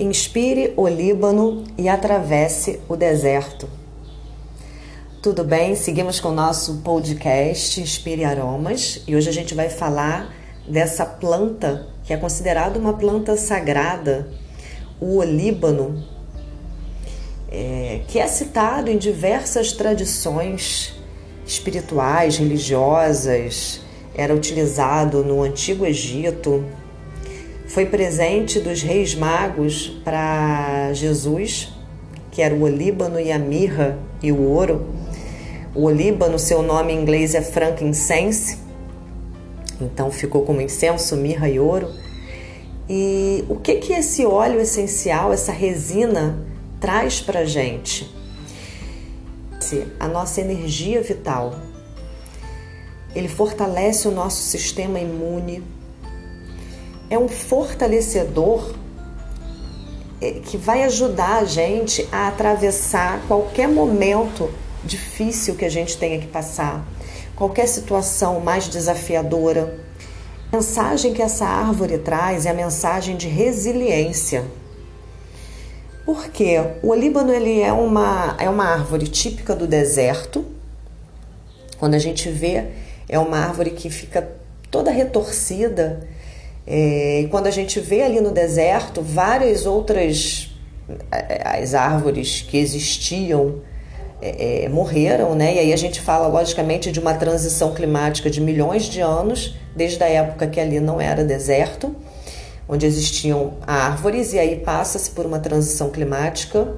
Inspire o Líbano e atravesse o deserto. Tudo bem? Seguimos com o nosso podcast Inspire Aromas e hoje a gente vai falar dessa planta que é considerada uma planta sagrada, o olíbano, é, que é citado em diversas tradições espirituais, religiosas, era utilizado no Antigo Egito, foi presente dos reis magos para Jesus, que era o olíbano e a mirra e o ouro. O olíbano, seu nome em inglês é frankincense, então ficou como incenso, mirra e ouro. E o que que esse óleo essencial, essa resina, traz para gente? A nossa energia vital. Ele fortalece o nosso sistema imune, é um fortalecedor é, que vai ajudar a gente a atravessar qualquer momento difícil que a gente tenha que passar, qualquer situação mais desafiadora. A mensagem que essa árvore traz é a mensagem de resiliência. Porque o olíbano ele é uma, é uma árvore típica do deserto. Quando a gente vê, é uma árvore que fica toda retorcida, é, quando a gente vê ali no deserto várias outras é, as árvores que existiam é, é, morreram, né? E aí a gente fala logicamente de uma transição climática de milhões de anos, desde a época que ali não era deserto, onde existiam árvores, e aí passa-se por uma transição climática,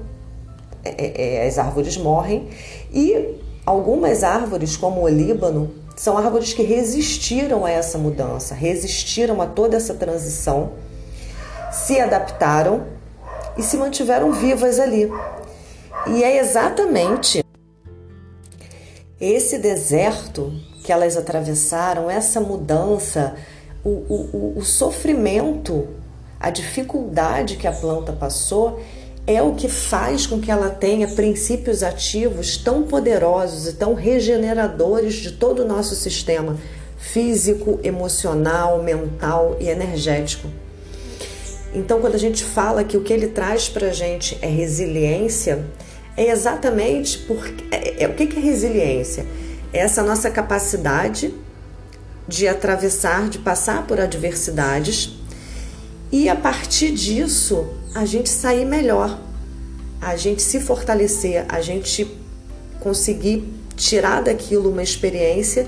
é, é, as árvores morrem, e algumas árvores, como o Líbano, são árvores que resistiram a essa mudança, resistiram a toda essa transição, se adaptaram e se mantiveram vivas ali. E é exatamente esse deserto que elas atravessaram, essa mudança, o, o, o sofrimento, a dificuldade que a planta passou é o que faz com que ela tenha princípios ativos tão poderosos e tão regeneradores de todo o nosso sistema físico, emocional, mental e energético. Então, quando a gente fala que o que ele traz para a gente é resiliência, é exatamente porque. É, é, o que, é resiliência? É essa nossa capacidade de atravessar, de passar por adversidades e a partir disso a gente sair melhor, a gente se fortalecer, a gente conseguir tirar daquilo uma experiência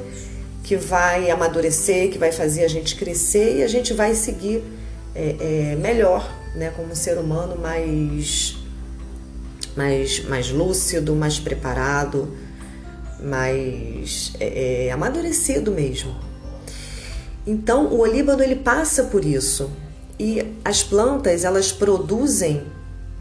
que vai amadurecer, que vai fazer a gente crescer e a gente vai seguir é, é, melhor, né, como ser humano mais, mais, mais lúcido, mais preparado, mais é, é amadurecido mesmo. Então o olíbano ele passa por isso. E as plantas elas produzem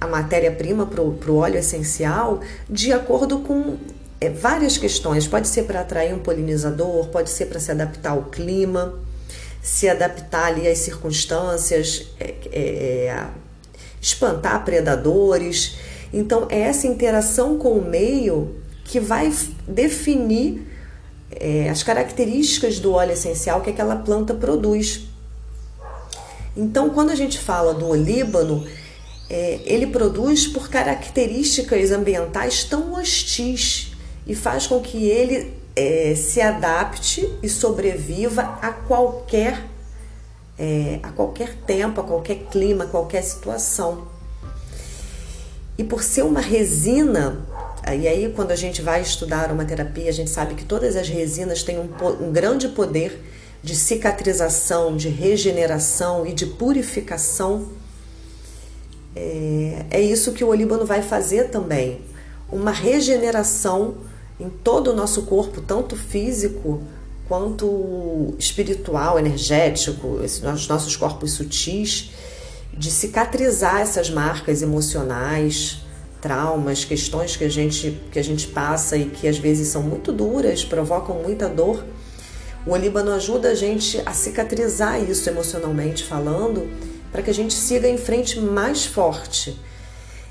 a matéria-prima para o óleo essencial de acordo com é, várias questões. Pode ser para atrair um polinizador, pode ser para se adaptar ao clima, se adaptar ali às circunstâncias, é, é, espantar predadores. Então, é essa interação com o meio que vai definir é, as características do óleo essencial que aquela planta produz. Então, quando a gente fala do olíbano, é, ele produz por características ambientais tão hostis e faz com que ele é, se adapte e sobreviva a qualquer é, a qualquer tempo, a qualquer clima, a qualquer situação. E por ser uma resina, e aí quando a gente vai estudar uma terapia, a gente sabe que todas as resinas têm um, um grande poder de cicatrização, de regeneração e de purificação. É, é isso que o olíbano vai fazer também. Uma regeneração em todo o nosso corpo, tanto físico quanto espiritual, energético, os nossos corpos sutis, de cicatrizar essas marcas emocionais, traumas, questões que a gente que a gente passa e que às vezes são muito duras, provocam muita dor o Olíbano ajuda a gente a cicatrizar isso emocionalmente falando, para que a gente siga em frente mais forte.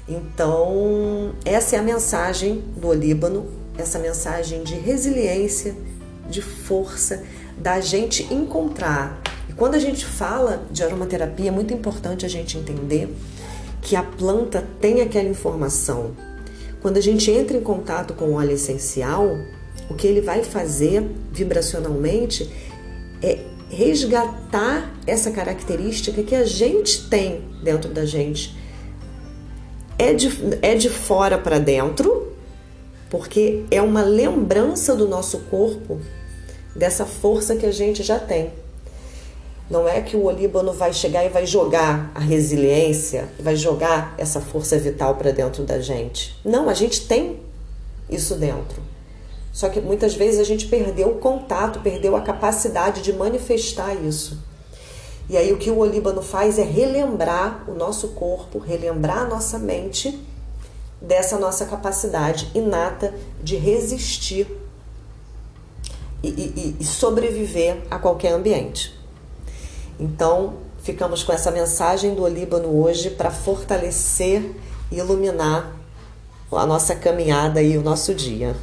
Então, essa é a mensagem do Olíbano, essa mensagem de resiliência, de força, da gente encontrar. E quando a gente fala de aromaterapia, é muito importante a gente entender que a planta tem aquela informação. Quando a gente entra em contato com o óleo essencial, o que ele vai fazer vibracionalmente é resgatar essa característica que a gente tem dentro da gente. É de, é de fora para dentro, porque é uma lembrança do nosso corpo dessa força que a gente já tem. Não é que o olíbano vai chegar e vai jogar a resiliência, vai jogar essa força vital para dentro da gente. Não, a gente tem isso dentro. Só que muitas vezes a gente perdeu o contato, perdeu a capacidade de manifestar isso. E aí o que o olíbano faz é relembrar o nosso corpo, relembrar a nossa mente dessa nossa capacidade inata de resistir e, e, e sobreviver a qualquer ambiente. Então, ficamos com essa mensagem do Olíbano hoje para fortalecer e iluminar a nossa caminhada e o nosso dia.